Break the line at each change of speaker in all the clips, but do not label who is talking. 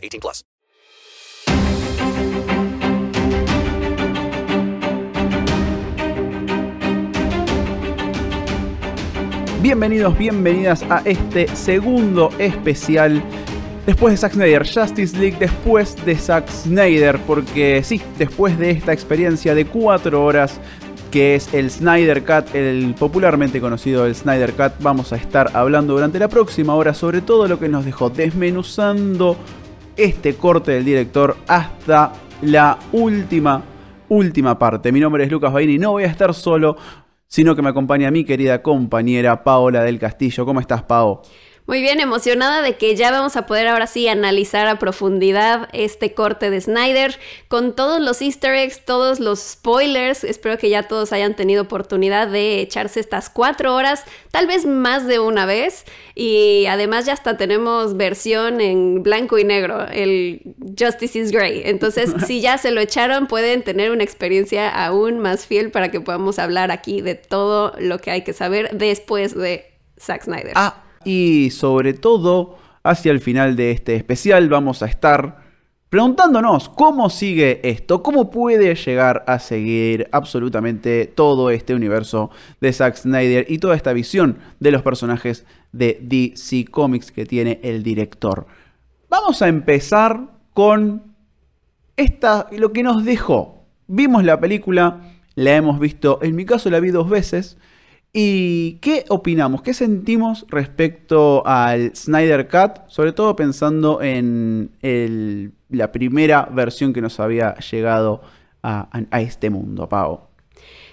18 plus.
Bienvenidos, bienvenidas a este segundo especial Después de Zack Snyder, Justice League, después de Zack Snyder, porque sí, después de esta experiencia de 4 horas que es el Snyder Cut, el popularmente conocido el Snyder Cut, vamos a estar hablando durante la próxima hora sobre todo lo que nos dejó desmenuzando este corte del director hasta la última, última parte. Mi nombre es Lucas Baini y no voy a estar solo, sino que me acompaña mi querida compañera Paola del Castillo. ¿Cómo estás, Pao?
Muy bien, emocionada de que ya vamos a poder ahora sí analizar a profundidad este corte de Snyder con todos los easter eggs, todos los spoilers. Espero que ya todos hayan tenido oportunidad de echarse estas cuatro horas, tal vez más de una vez. Y además ya hasta tenemos versión en blanco y negro, el Justice is Grey. Entonces, si ya se lo echaron, pueden tener una experiencia aún más fiel para que podamos hablar aquí de todo lo que hay que saber después de Zack Snyder.
Ah y sobre todo, hacia el final de este especial vamos a estar preguntándonos cómo sigue esto, cómo puede llegar a seguir absolutamente todo este universo de Zack Snyder y toda esta visión de los personajes de DC Comics que tiene el director. Vamos a empezar con esta, lo que nos dejó. Vimos la película, la hemos visto, en mi caso la vi dos veces, ¿Y qué opinamos? ¿Qué sentimos respecto al Snyder Cut? Sobre todo pensando en la primera versión que nos había llegado a, este mundo, Pau.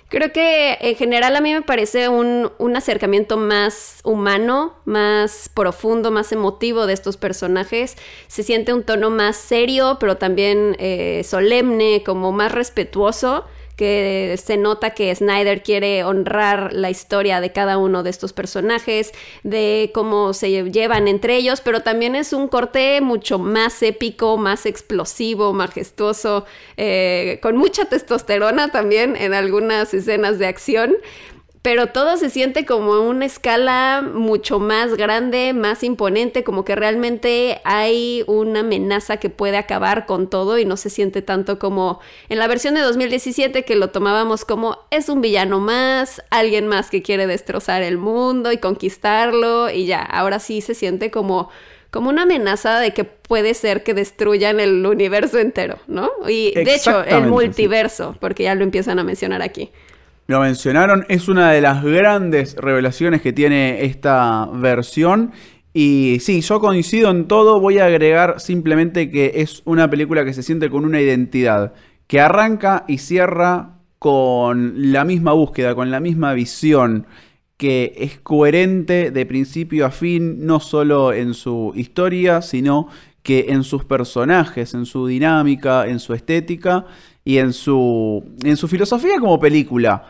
Creo que en general a mí me parece un, acercamiento más humano, más profundo, más emotivo de estos personajes. Se siente un tono más serio, pero también eh, solemne, como más respetuoso que se nota que Snyder quiere honrar la historia de cada uno de estos personajes, de cómo se llevan entre ellos, pero también es un corte mucho más épico, más explosivo, majestuoso, eh, con mucha testosterona también en algunas escenas de acción pero todo se siente como una escala mucho más grande, más imponente, como que realmente hay una amenaza que puede acabar con todo y no se siente tanto como en la versión de 2017 que lo tomábamos como es un villano más, alguien más que quiere destrozar el mundo y conquistarlo y ya, ahora sí se siente como como una amenaza de que puede ser que destruyan el universo entero, ¿no? Y de hecho, el multiverso, porque ya lo empiezan a mencionar aquí
lo mencionaron, es una de las grandes revelaciones que tiene esta versión. Y sí, yo coincido en todo, voy a agregar simplemente que es una película que se siente con una identidad, que arranca y cierra con la misma búsqueda, con la misma visión, que es coherente de principio a fin, no solo en su historia, sino que en sus personajes, en su dinámica, en su estética y en su, en su filosofía como película.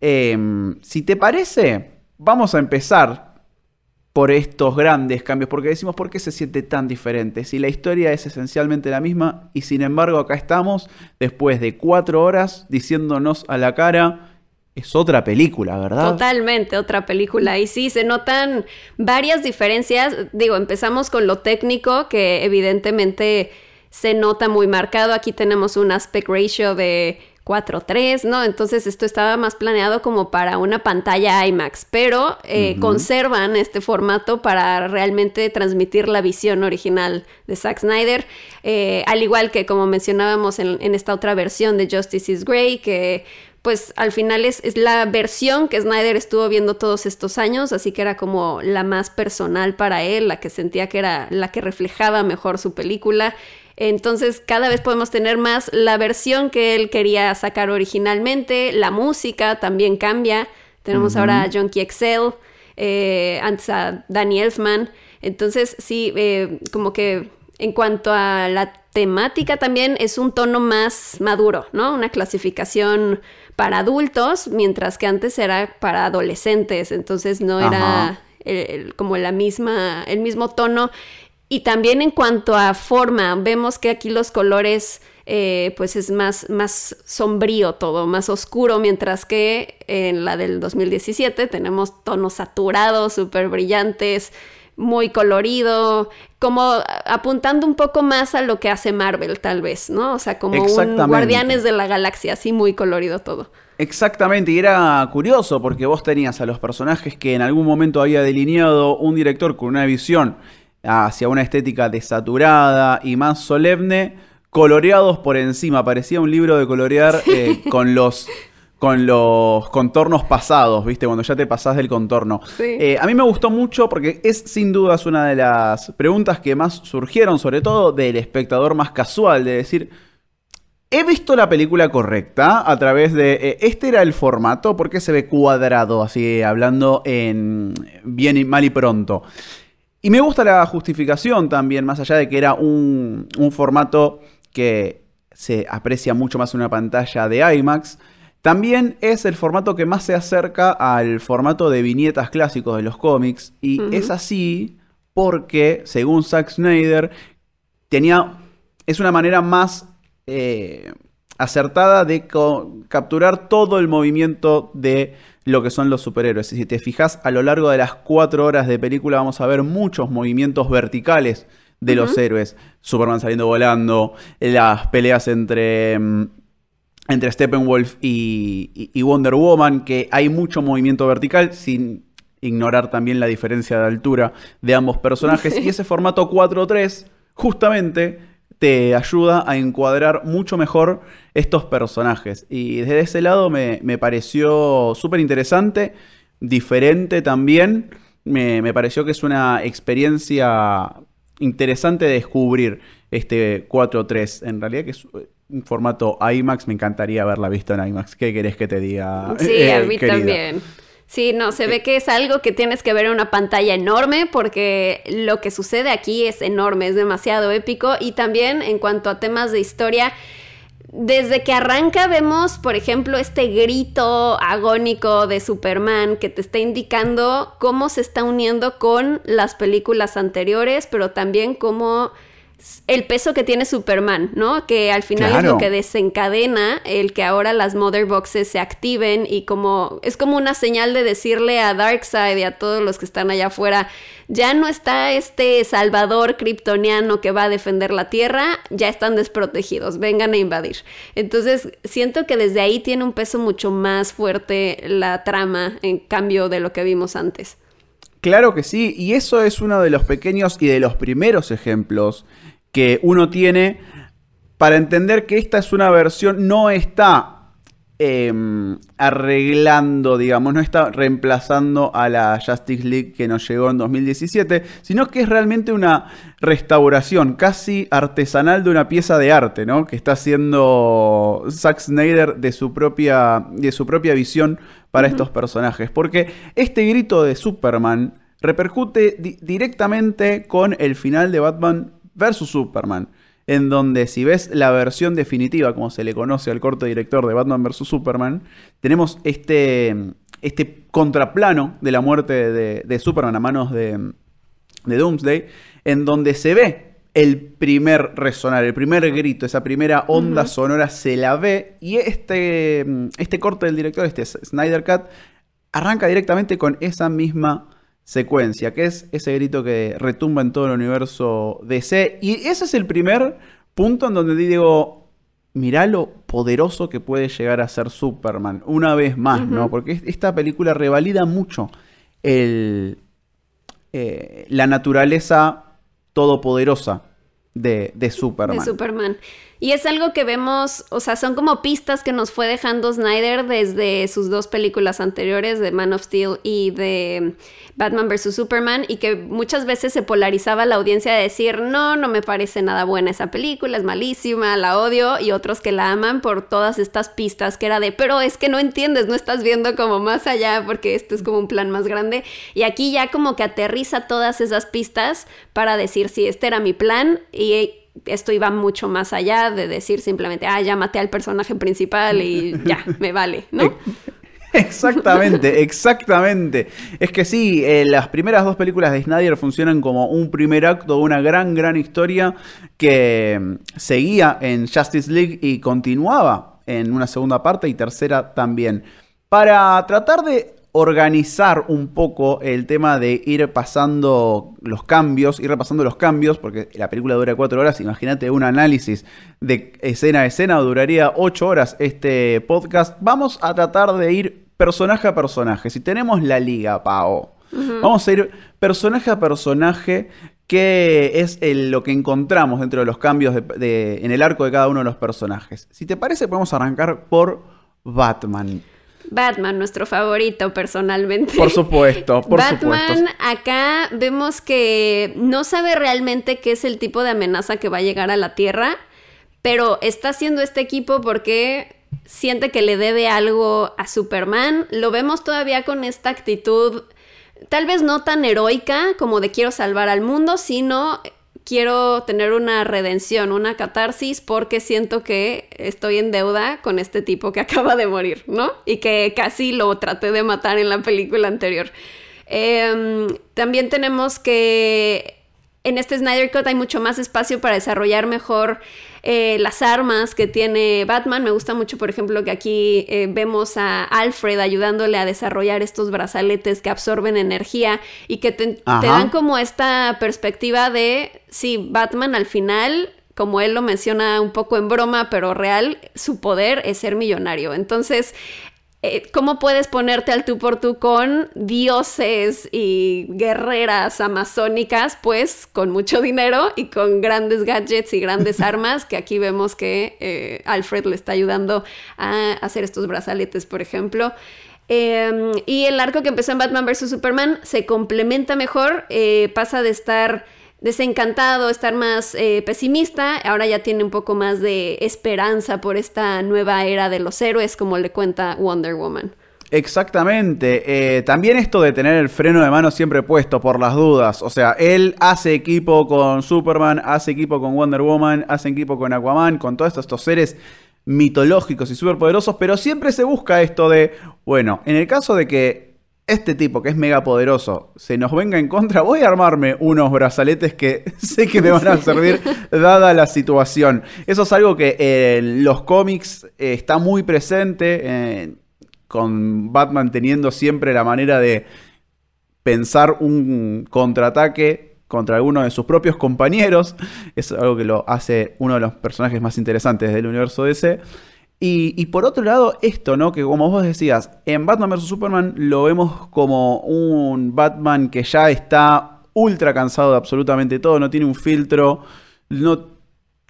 Em, si te parece, vamos a empezar por estos grandes cambios, porque decimos por qué se siente tan diferente. Si la historia es esencialmente la misma y sin embargo acá estamos después de cuatro horas diciéndonos a la cara es otra película, ¿verdad?
Totalmente otra película. Y sí, se notan varias diferencias. Digo, empezamos con lo técnico, que evidentemente se nota muy marcado. Aquí tenemos un aspect ratio de 4.3, ¿no? Entonces esto estaba más planeado como para una pantalla IMAX, pero eh, conservan este formato para realmente transmitir la visión original de Zack Snyder, eh, al igual que como mencionábamos en, en, esta otra versión de Justice is Grey, que pues al final es, es, la versión que Snyder estuvo viendo todos estos años, así que era como la más personal para él, la que sentía que era la que reflejaba mejor su película. Entonces cada vez podemos tener más la versión que él quería sacar originalmente, la música también cambia. Tenemos ahora a Junkie Excel, eh, antes a Danny Elfman. Entonces sí, eh, como que en cuanto a la temática también es un tono más maduro, ¿no? Una clasificación para adultos, mientras que antes era para adolescentes, entonces no era como la misma, el mismo tono. Y también en cuanto a forma, vemos que aquí los colores eh, pues es más, más sombrío todo, más oscuro, mientras que en la del 2017 tenemos tonos saturados, súper brillantes, muy colorido, como apuntando un poco más a lo que hace Marvel, tal vez, ¿no? O sea, como un Guardianes de la Galaxia, así muy colorido todo.
Exactamente, y era curioso porque vos tenías a los personajes que en algún momento había delineado un director con una visión hacia una estética desaturada y más solemne, coloreados por encima. Parecía un libro de colorear eh, con los con los contornos pasados, ¿viste? Cuando ya te pasás del contorno. Eh, a mí me gustó mucho porque es sin dudas una de las preguntas que más surgieron, sobre todo del espectador más casual, de decir, he visto la película correcta a través de, eh, este era el formato, ¿por qué se ve cuadrado, así hablando en bien y mal y pronto? Y me gusta la justificación también, más allá de que era un, un formato que se aprecia mucho más en una pantalla de IMAX. También es el formato que más se acerca al formato de viñetas clásicos de los cómics. Y es así porque, según Zack Snyder, tenía. Es una manera más eh, acertada de capturar todo el movimiento de lo que son los superhéroes. Si te fijas, a lo largo de las cuatro horas de película vamos a ver muchos movimientos verticales de los héroes. Superman saliendo volando, las peleas entre mm, entre Steppenwolf y, y, Wonder Woman, que hay mucho movimiento vertical, sin ignorar también la diferencia de altura de ambos personajes. y ese formato 4-3 justamente te ayuda a encuadrar mucho mejor estos personajes. Y desde ese lado me, pareció súper interesante, diferente también. Me, me pareció que es una experiencia interesante de descubrir este 4-3. En realidad que es un formato IMAX, me encantaría haberla visto en IMAX. ¿Qué querés que te diga?
Sí, a mí también. Sí, no, se ve que es algo que tienes que ver en una pantalla enorme porque lo que sucede aquí es enorme, es demasiado épico. Y también en cuanto a temas de historia, desde que arranca vemos, por ejemplo, este grito agónico de Superman que te está indicando cómo se está uniendo con las películas anteriores, pero también cómo el peso que tiene Superman, ¿no? Que al final es lo que desencadena el que ahora las Mother Boxes se activen y como es como una señal de decirle a Darkseid y a todos los que están allá afuera, ya no está este salvador kryptoniano que va a defender la Tierra, ya están desprotegidos, vengan a invadir. Entonces, siento que desde ahí tiene un peso mucho más fuerte la trama en cambio de lo que vimos antes.
Claro que sí, y eso es uno de los pequeños y de los primeros ejemplos que uno tiene para entender que esta es una versión, no está em, arreglando, digamos, no está reemplazando a la Justice League que nos llegó en 2017, sino que es realmente una restauración casi artesanal de una pieza de arte, ¿no? Que está haciendo Zack Snyder de su propia, de su propia visión para estos personajes. Porque este grito de Superman repercute directamente con el final de Batman versus Superman, en donde si ves la versión definitiva, como se le conoce al corto director de Batman vs. Superman, tenemos este, este contraplano de la muerte de, Superman a manos de, de Doomsday, en donde se ve el primer resonar, el primer grito, esa primera onda sonora se la ve y este, este corte del director, este Snyder Cut, arranca directamente con esa misma secuencia, que es ese grito que retumba en todo el universo DC. Y ese es el primer punto en donde digo, mirá lo poderoso que puede llegar a ser Superman, una vez más, ¿no? Porque esta película revalida mucho el, eh, la naturaleza todopoderosa de, de Superman.
De Superman. Y es algo que vemos, o sea, son como pistas que nos fue dejando Snyder desde sus dos películas anteriores, de Man of Steel y de Batman vs. Superman, y que muchas veces se polarizaba la audiencia de decir, no, no me parece nada buena esa película, es malísima, la odio, y otros que la aman por todas estas pistas que era de, pero es que no entiendes, no estás viendo como más allá, porque esto es como un plan más grande. Y aquí ya como que aterriza todas esas pistas para decir, sí, este era mi plan y esto iba mucho más allá de decir simplemente, ah, ya maté al personaje principal y ya, me vale, ¿no?
Exactamente, exactamente. Es que sí, eh, las primeras dos películas de Snyder funcionan como un primer acto, una gran, gran historia que mm, seguía en Justice League y continuaba en una segunda parte y tercera también. Para tratar de organizar un poco el tema de ir pasando los cambios, ir repasando los cambios, porque la película dura cuatro horas, imagínate un análisis de escena a escena, duraría ocho horas este podcast. Vamos a tratar de ir personaje a personaje. Si tenemos la liga, Pao, vamos a ir personaje a personaje qué es lo que encontramos dentro de los cambios en el arco de cada uno de los personajes. Si te parece, podemos arrancar por Batman.
Batman, nuestro favorito personalmente.
Por supuesto, por
Batman, acá vemos que no sabe realmente qué es el tipo de amenaza que va a llegar a la Tierra, pero está haciendo este equipo porque siente que le debe algo a Superman. Lo vemos todavía con esta actitud, tal vez no tan heroica como de quiero salvar al mundo, sino quiero tener una redención, una catarsis, porque siento que estoy en deuda con este tipo que acaba de morir, ¿no? Y que casi lo traté de matar en la película anterior. Em, también tenemos que en este Snyder Cut hay mucho más espacio para desarrollar mejor eh, las armas que tiene Batman. Me gusta mucho, por ejemplo, que aquí eh, vemos a Alfred ayudándole a desarrollar estos brazaletes que absorben energía y que te, dan como esta perspectiva de, sí, Batman al final como él lo menciona un poco en broma, pero real, su poder es ser millonario. Entonces, eh, ¿Cómo puedes ponerte al tú por tú con dioses y guerreras amazónicas? Pues con mucho dinero y con grandes gadgets y grandes armas, que aquí vemos que eh, Alfred le está ayudando a hacer estos brazaletes, por ejemplo. Em, y el arco que empezó en Batman vs. Superman se complementa mejor, eh, pasa de estar desencantado, estar más eh, pesimista, ahora ya tiene un poco más de esperanza por esta nueva era de los héroes, como le cuenta Wonder Woman.
Exactamente. Eh, también esto de tener el freno de mano siempre puesto por las dudas. O sea, él hace equipo con Superman, hace equipo con Wonder Woman, hace equipo con Aquaman, con todos estos seres mitológicos y superpoderosos, pero siempre se busca esto de, bueno, en el caso de que este tipo que es mega poderoso se nos venga en contra, voy a armarme unos brazaletes que sé que me van a servir dada la situación. Eso es algo que en los cómics eh, está muy presente, eh, con Batman teniendo siempre la manera de pensar un contraataque contra alguno de sus propios compañeros. Es algo que lo hace uno de los personajes más interesantes del universo DC. Y, por otro lado, esto, ¿no? Que como vos decías, en Batman vs. Superman lo vemos como un Batman que ya está ultra cansado de absolutamente todo, no tiene un filtro, no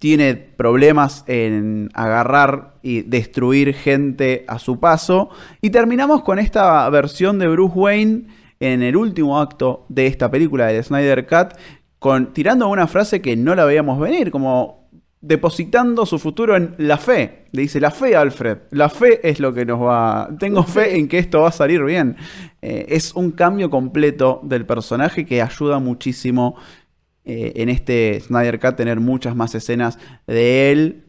tiene problemas en agarrar y destruir gente a su paso. Y terminamos con esta versión de Bruce Wayne en el último acto de esta película de Snyder Cut, con, tirando una frase que no la veíamos venir, como depositando su futuro en la fe. Le dice, la fe, Alfred, la fe es lo que nos va... Tengo fe en que esto va a salir bien. Eh, es un cambio completo del personaje que ayuda muchísimo eh, en este Snyder Cut tener muchas más escenas de él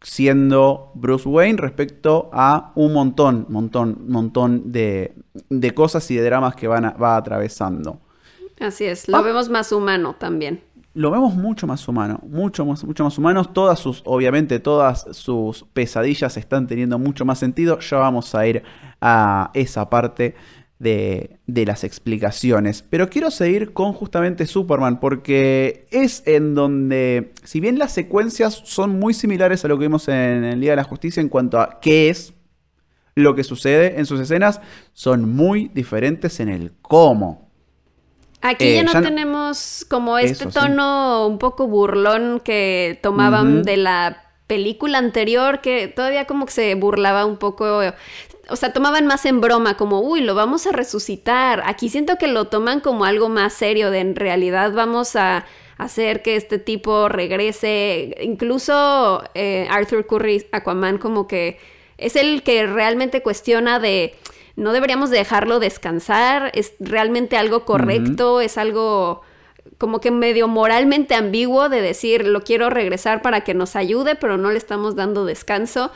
siendo Bruce Wayne respecto a un montón, montón, montón de, de cosas y de dramas que van va atravesando.
Así es, lo ah. vemos más humano también
lo vemos mucho más humano, mucho más, mucho más humanos. Todas sus, obviamente, todas sus pesadillas están teniendo mucho más sentido. Ya vamos a ir a esa parte de, de, las explicaciones. Pero quiero seguir con justamente Superman, porque es en donde, si bien las secuencias son muy similares a lo que vimos en el Día de la Justicia en cuanto a qué es lo que sucede en sus escenas, son muy diferentes en el cómo.
Aquí ya eh, no tenemos como este tono un poco burlón que tomaban de la película anterior, que todavía como que se burlaba un poco, o sea, tomaban más en broma, como, uy, lo vamos a resucitar. Aquí siento que lo toman como algo más serio, de en realidad vamos a hacer que este tipo regrese. Incluso eh, Arthur Curry, Aquaman, como que es el que realmente cuestiona de no deberíamos dejarlo descansar, es realmente algo correcto, es algo como que medio moralmente ambiguo de decir, lo quiero regresar para que nos ayude, pero no le estamos dando descanso.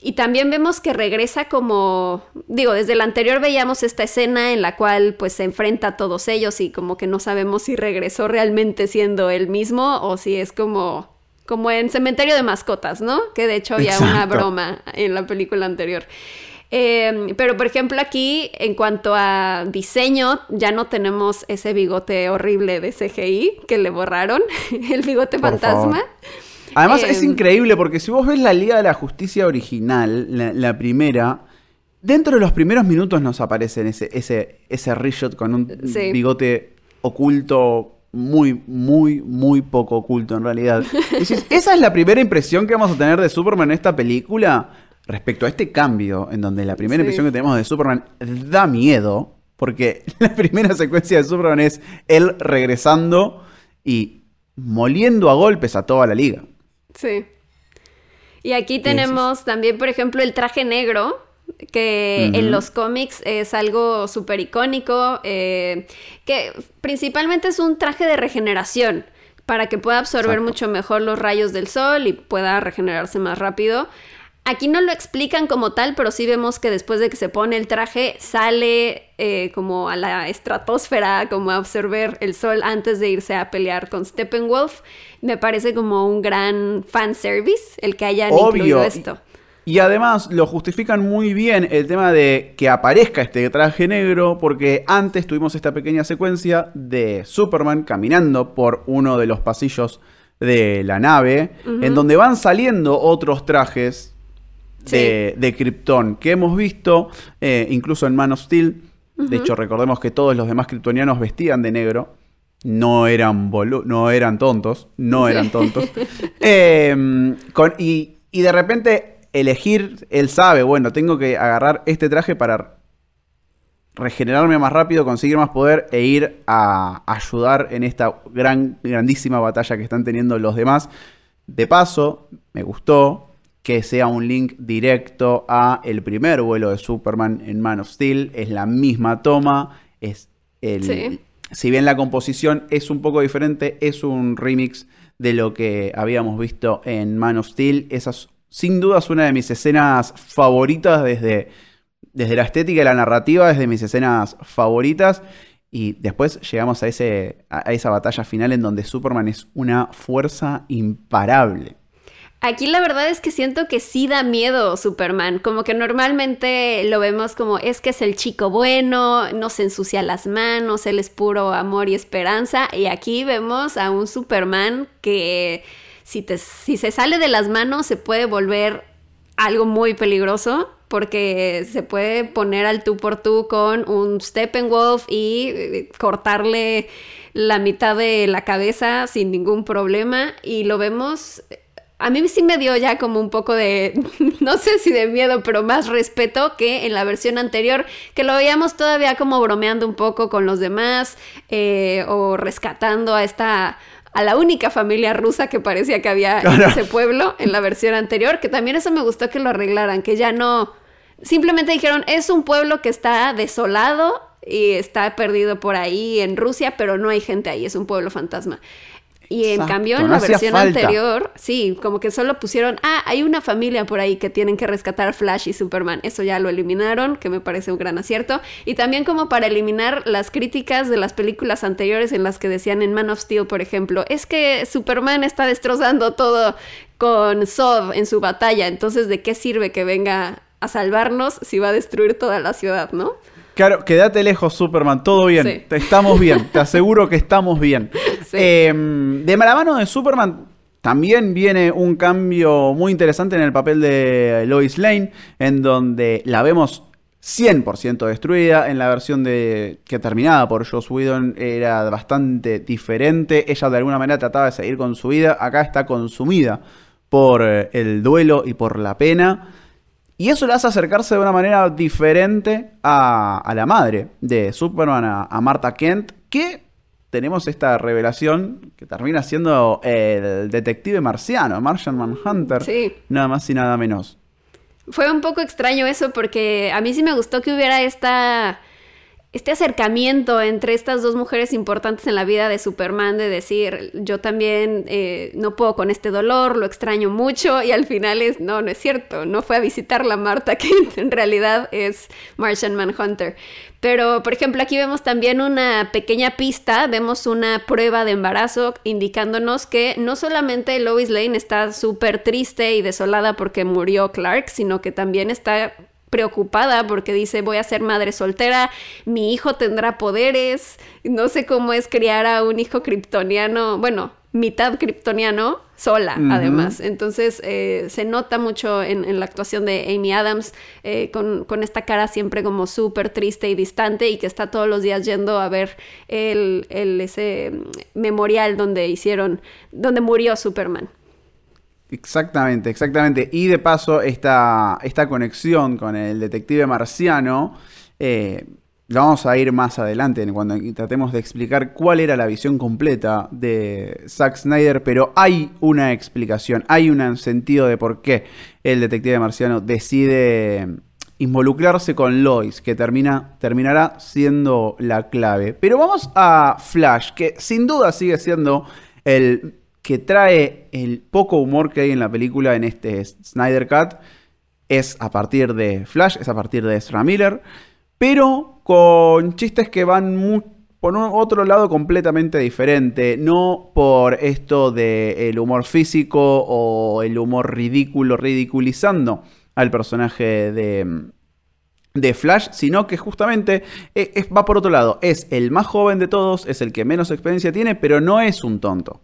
Y también vemos que regresa como, digo, desde el anterior veíamos esta escena en la cual pues se enfrenta a todos ellos y como que no sabemos si regresó realmente siendo él mismo o si es como, como en Cementerio de Mascotas, ¿no? Que de hecho había una broma en la película anterior. Eh, pero por ejemplo aquí, en cuanto a diseño, ya no tenemos ese bigote horrible de CGI que le borraron, el bigote
Por
fantasma.
favor. Además es
Em,
increíble porque si vos ves la Liga de la Justicia original, la, la primera, dentro de los primeros minutos nos aparece ese, ese, ese reshot con un
Sí.
bigote oculto, muy, muy, muy poco oculto en realidad. Dices, ¿esa es la primera impresión que vamos a tener de Superman en esta película? Respecto a este cambio, en donde la primera
Sí.
impresión que tenemos de Superman da miedo, porque la primera secuencia de Superman es él regresando y moliendo a golpes a toda la liga.
Sí. Y aquí tenemos también, por ejemplo, el traje negro, que en los cómics es algo súper icónico, eh, que principalmente es un traje de regeneración, para que pueda absorber
Exacto.
mucho mejor los rayos del sol y pueda regenerarse más rápido. Aquí no lo explican como tal, pero sí vemos que después de que se pone el traje sale eh, como a la estratosfera, como a absorber el sol antes de irse a pelear con Steppenwolf. Me parece como un gran fanservice el que hayan incluido esto.
Y además lo justifican muy bien el tema de que aparezca este traje negro, porque antes tuvimos esta pequeña secuencia de Superman caminando por uno de los pasillos de la nave, en donde van saliendo otros trajes de, de Krypton que hemos visto eh, incluso en Man of Steel. De hecho, recordemos que todos los demás kryptonianos vestían de negro. No eran, no eran tontos, no eran tontos. Eh, con- y, y de repente elegir, él sabe, bueno, tengo que agarrar este traje para regenerarme más rápido, conseguir más poder e ir a ayudar en esta gran, grandísima batalla que están teniendo los demás. De paso, me gustó que sea un link directo a el primer vuelo de Superman en Man of Steel. Es la misma toma. Es el.
Sí.
Si bien la composición es un poco diferente, es un remix de lo que habíamos visto en Man of Steel. Esa es sin duda es una de mis escenas favoritas desde, desde la estética y la narrativa, es de mis escenas favoritas. Y después llegamos a, ese, a esa batalla final en donde Superman es una fuerza imparable.
Aquí la verdad es que siento que sí da miedo Superman, como que normalmente lo vemos como es que es el chico bueno, no se ensucia las manos, él es puro amor y esperanza, y aquí vemos a un Superman que si, te, si se sale de las manos se puede volver algo muy peligroso porque se puede poner al tú por tú con un Steppenwolf y eh, cortarle la mitad de la cabeza sin ningún problema y lo vemos a mí sí me dio ya como un poco de, no sé si de miedo, pero más respeto que en la versión anterior, que lo veíamos todavía como bromeando un poco con los demás eh, o rescatando a esta, a la única familia rusa que parecía que había en ese pueblo en la versión anterior, que también eso me gustó que lo arreglaran, que ya no, simplemente dijeron, es un pueblo que está desolado y está perdido por ahí en Rusia, pero no hay gente ahí, es un pueblo fantasma. Y en
Exacto,
cambio, en
no
la versión
falta.
anterior, sí, como que solo pusieron, ah, hay una familia por ahí que tienen que rescatar a Flash y Superman. Eso ya lo eliminaron, que me parece un gran acierto. Y también como para eliminar las críticas de las películas anteriores en las que decían en Man of Steel, por ejemplo, es que Superman está destrozando todo con Zod en su batalla, entonces ¿de qué sirve que venga a salvarnos si va a destruir toda la ciudad, no?
Claro, quédate lejos, Superman, todo bien.
Sí.
Estamos bien, te aseguro que estamos bien.
Sí.
Eh, de la mano de Superman también viene un cambio muy interesante en el papel de Lois Lane, en donde la vemos 100% destruida. En la versión de que terminada por Joss Whedon era bastante diferente. Ella de alguna manera trataba de seguir con su vida. Acá está consumida por eh, el duelo y por la pena. Y eso le hace acercarse de una manera diferente a, a la madre de Superman, a, a Martha Kent, que tenemos esta revelación que termina siendo el detective marciano, Martian Manhunter,
Sí.
nada más y nada menos.
Fue un poco extraño eso porque a mí sí me gustó que hubiera esta este acercamiento entre estas dos mujeres importantes en la vida de Superman, de decir, yo también eh, no puedo con este dolor, lo extraño mucho, y al final es, no, no es cierto, no fue a visitar la Marta, que en realidad es Martian Manhunter. Pero, por ejemplo, aquí vemos también una pequeña pista, vemos una prueba de embarazo indicándonos que no solamente Lois Lane está súper triste y desolada porque murió Clark, sino que también está preocupada porque dice voy a ser madre soltera, mi hijo tendrá poderes, no sé cómo es criar a un hijo kryptoniano, bueno, mitad kryptoniano sola además. Entonces eh, se nota mucho en, la actuación de Amy Adams eh, con, esta cara siempre como súper triste y distante y que está todos los días yendo a ver el, el, ese memorial donde hicieron, donde murió Superman.
Exactamente, exactamente. Y de paso, esta, esta conexión con el detective marciano, eh, vamos a ir más adelante cuando tratemos de explicar cuál era la visión completa de Zack Snyder, pero hay una explicación, hay un sentido de por qué el detective marciano decide involucrarse con Lois, que termina, terminará siendo la clave. Pero vamos a Flash, que sin duda sigue siendo el que trae el poco humor que hay en la película en este Snyder Cut es a partir de Flash, es a partir de Ezra Miller, pero con chistes que van por un otro lado completamente diferente, no por esto del humor físico o el humor ridículo, ridiculizando al personaje de, de Flash, sino que justamente eh, va por otro lado. Es el más joven de todos, es el que menos experiencia tiene, pero no es un tonto.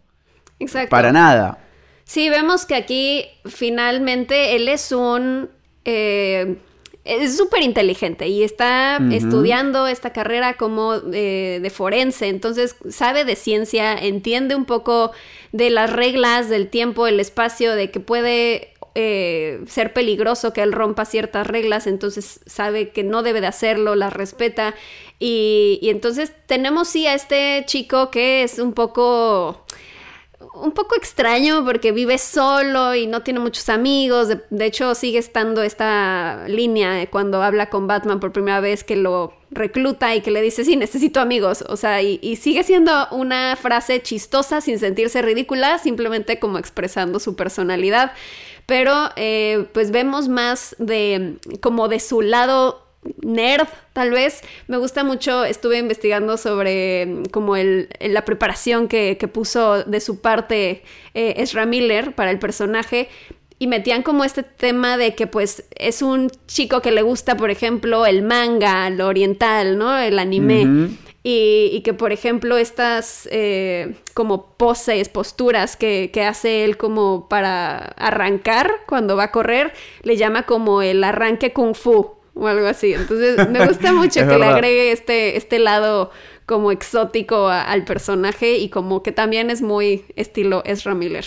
Exacto.
Para nada.
Sí, vemos que aquí finalmente él es un... Eh, es súper inteligente y está estudiando esta carrera como eh, de forense, entonces sabe de ciencia, entiende un poco de las reglas del tiempo, el espacio, de que puede eh, ser peligroso que él rompa ciertas reglas, entonces sabe que no debe de hacerlo, las respeta. Y, y entonces tenemos sí a este chico que es un poco un poco extraño porque vive solo y no tiene muchos amigos. De, hecho, sigue estando esta línea cuando habla con Batman por primera vez que lo recluta y que le dice, sí, necesito amigos. O sea, y, sigue siendo una frase chistosa sin sentirse ridícula, simplemente como expresando su personalidad. Pero eh, pues vemos más de como de su lado nerd, tal vez. Me gusta mucho, estuve investigando sobre mm, como el, la preparación que, puso de su parte eh, Ezra Miller para el personaje. Y metían como este tema de que pues es un chico que le gusta, por ejemplo, el manga, lo oriental, ¿no? El anime. y, que, por ejemplo, estas eh, como poses, posturas que, que, hace él como para arrancar cuando va a correr, le llama como el arranque kung fu o algo así. Entonces me gusta mucho que le agregue este, este lado como exótico al personaje y como que también es muy estilo Ezra Miller.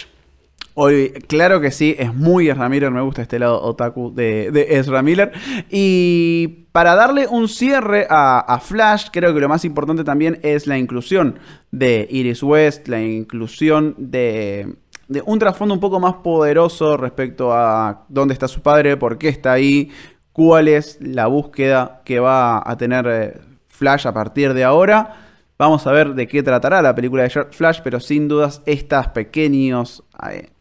Hoy, claro que sí, es muy Ezra Miller, me gusta este lado otaku de, de Ezra Miller. Y para darle un cierre a, a, Flash, creo que lo más importante también es la inclusión de Iris West, la inclusión de, de un trasfondo un poco más poderoso respecto a dónde está su padre, por qué está ahí, cuál es la búsqueda que va a tener eh, Flash a partir de ahora. Vamos a ver de qué tratará la película de Flash, pero sin dudas estas pequeños eh,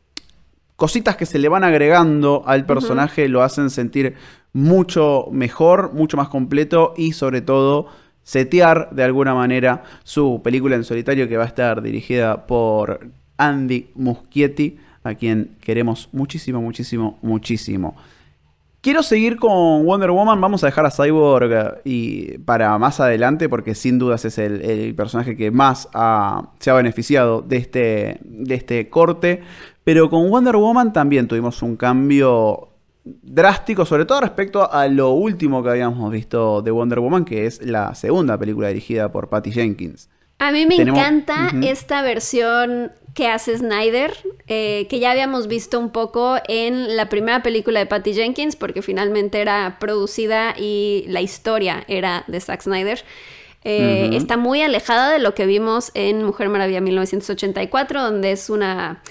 cositas que se le van agregando al personaje lo hacen sentir mucho mejor, mucho más completo y sobre todo setear de alguna manera su película en solitario que va a estar dirigida por Andy Muschietti, a quien queremos muchísimo, muchísimo, muchísimo. Quiero seguir con Wonder Woman. Vamos a dejar a Cyborg eh, y para más adelante, porque sin dudas es el, personaje que más se ha beneficiado de este, de este corte. Pero con Wonder Woman también tuvimos un cambio drástico, sobre todo respecto a lo último que habíamos visto de Wonder Woman, que es la segunda película dirigida por Patty Jenkins.
A mí me encanta esta versión que hace Snyder, eh, que ya habíamos visto un poco en la primera película de Patty Jenkins, porque finalmente era producida y la historia era de Zack Snyder. Eh, está muy alejada de lo que vimos en Mujer Maravilla 1984, donde es una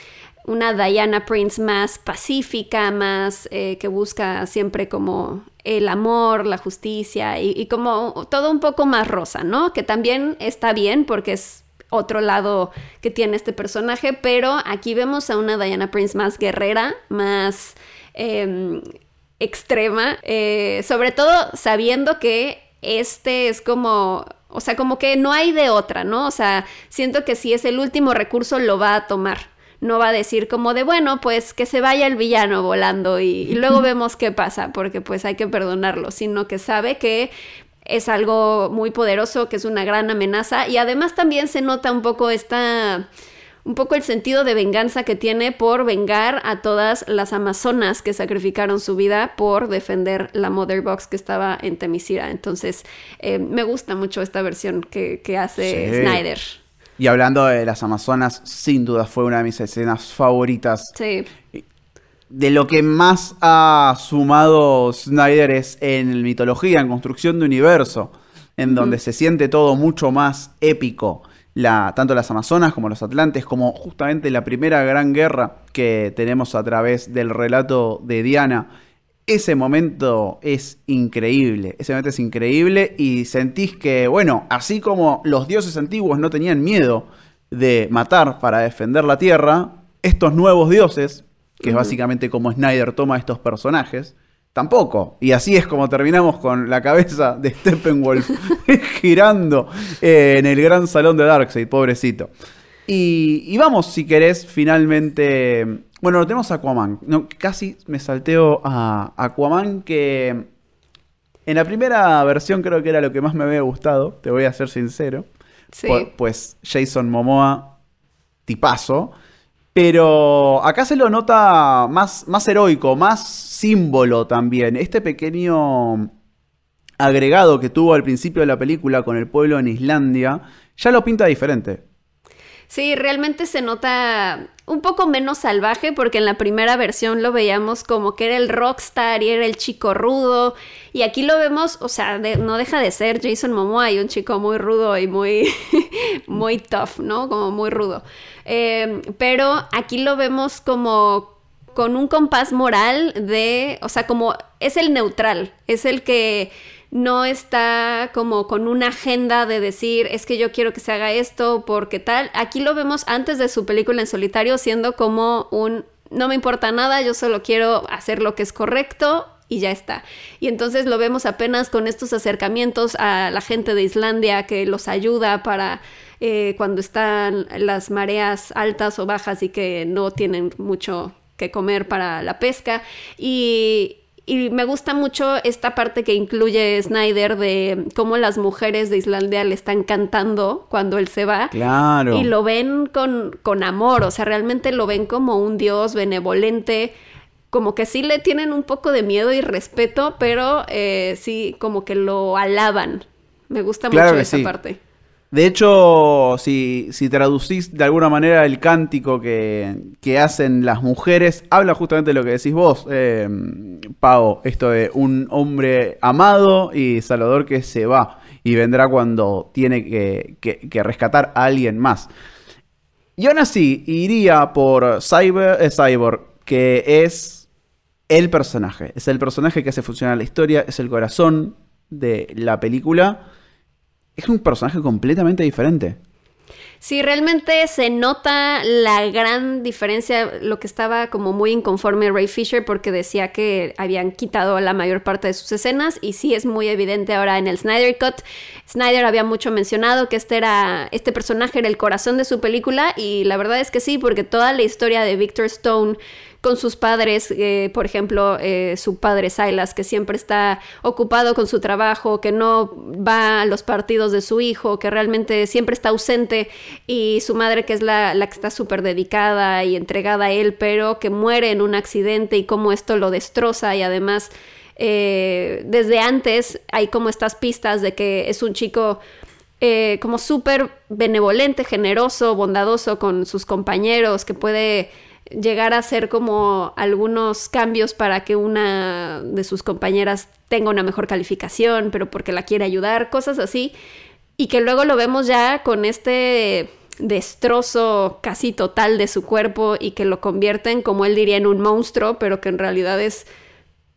una Diana Prince más pacífica, más eh, que busca siempre como el amor, la justicia y, como todo un poco más rosa, ¿no? Que también está bien porque es otro lado que tiene este personaje, pero aquí vemos a una Diana Prince más guerrera, más em, extrema, eh, sobre todo sabiendo que este es como, o sea, como que no hay de otra, ¿no? O sea, siento que si es el último recurso lo va a tomar. No va a decir como de, bueno, pues que se vaya el villano volando y, y luego vemos qué pasa, porque pues hay que perdonarlo, sino que sabe que es algo muy poderoso, que es una gran amenaza y además también se nota un poco esta un poco el sentido de venganza que tiene por vengar a todas las amazonas que sacrificaron su vida por defender la Mother Box que estaba en Temisira. Entonces, eh, me gusta mucho esta versión que, que hace
Sí.
Snyder.
Y hablando de las Amazonas, sin duda fue una de mis escenas favoritas.
Sí,
De lo que más ha sumado Snyder es en mitología, en construcción de universo, en donde se siente todo mucho más épico. La, tanto las Amazonas como los Atlantes, como justamente la primera gran guerra que tenemos a través del relato de Diana. Ese momento es increíble, ese momento es increíble y sentís que, bueno, así como los dioses antiguos no tenían miedo de matar para defender la tierra, estos nuevos dioses, que es básicamente como Snyder toma estos personajes, tampoco. Y así es como terminamos con la cabeza de Steppenwolf girando eh, en el gran salón de Darkseid, pobrecito. Y, y vamos, si querés, finalmente. Bueno, lo tenemos a Aquaman. No, casi me salteo a Aquaman, que en la primera versión creo que era lo que más me había gustado, te voy a ser sincero.
sí.
Pu- Pues Jason Momoa, tipazo. Pero acá se lo nota más, más heroico, más símbolo también. Este pequeño agregado que tuvo al principio de la película con el pueblo en Islandia, ya lo pinta diferente.
Sí, realmente se nota un poco menos salvaje porque en la primera versión lo veíamos como que era el rockstar y era el chico rudo y aquí lo vemos, o sea, no deja de ser Jason Momoa y un chico muy rudo y muy, muy tough, ¿no? Como muy rudo. Eh, pero aquí lo vemos como con un compás moral de, o sea, como es el neutral, es el que no está como con una agenda de decir, es que yo quiero que se haga esto porque tal. Aquí lo vemos antes de su película en solitario siendo como un, no me importa nada, yo solo quiero hacer lo que es correcto y ya está. Y entonces lo vemos apenas con estos acercamientos a la gente de Islandia que los ayuda para eh, cuando están las mareas altas o bajas y que no tienen mucho que comer para la pesca. Y, y me gusta mucho esta parte que incluye Snyder de cómo las mujeres de Islandia le están cantando cuando él se va.
Claro.
Y lo ven con, con amor, o sea, realmente lo ven como un dios benevolente, como que sí le tienen un poco de miedo y respeto, pero eh, sí como que lo alaban. Me gusta
Claro
mucho esa
sí.
parte.
De hecho, si, si traducís de alguna manera el cántico que, que hacen las mujeres, habla justamente de lo que decís vos, eh, Pau, esto de un hombre amado y salvador que se va y vendrá cuando tiene que, que- rescatar a alguien más. Y aún así, iría por Cyber, eh, Cyborg, que es el personaje. Es el personaje que hace funcionar la historia, es el corazón de la película. Es un personaje completamente diferente.
Sí, realmente se nota la gran diferencia, lo que estaba como muy inconforme Ray Fisher porque decía que habían quitado la mayor parte de sus escenas y sí es muy evidente ahora en el Snyder Cut. Snyder había mucho mencionado que este era este personaje era el corazón de su película y la verdad es que sí, porque toda la historia de Victor Stone con sus padres, eh, por ejemplo, eh, su padre Silas, que siempre está ocupado con su trabajo, que no va a los partidos de su hijo, que realmente siempre está ausente, y su madre, que es la, que está súper dedicada y entregada a él, pero que muere en un accidente y cómo esto lo destroza y además... eh, desde antes hay como estas pistas de que es un chico como súper benevolente, generoso, bondadoso con sus compañeros, que puede llegar a hacer como algunos cambios para que una de sus compañeras tenga una mejor calificación, pero porque la quiere ayudar, cosas así. Y que luego lo vemos ya con este destrozo casi total de su cuerpo y que lo convierten, como él diría, en un monstruo, pero que en realidad es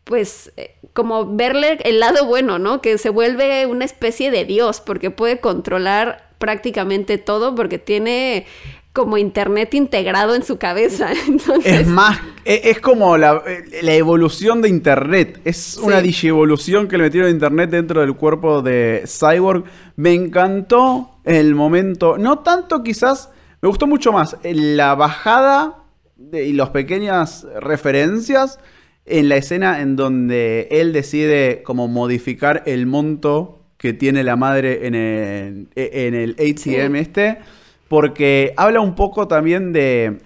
pues eh, como verle el lado bueno, ¿no? Que se vuelve una especie de dios porque puede controlar prácticamente todo porque tiene como internet integrado en su cabeza. Entonces,
Es más, e- es, como la, la evolución de Internet. Es una digievolución que le metieron a Internet dentro del cuerpo de Cyborg. Me encantó el momento. No tanto quizás. Me gustó mucho más la bajada de- y las pequeñas referencias en la escena en donde él decide como modificar el monto que tiene la madre en el, en el ATM este. Porque habla un poco también de,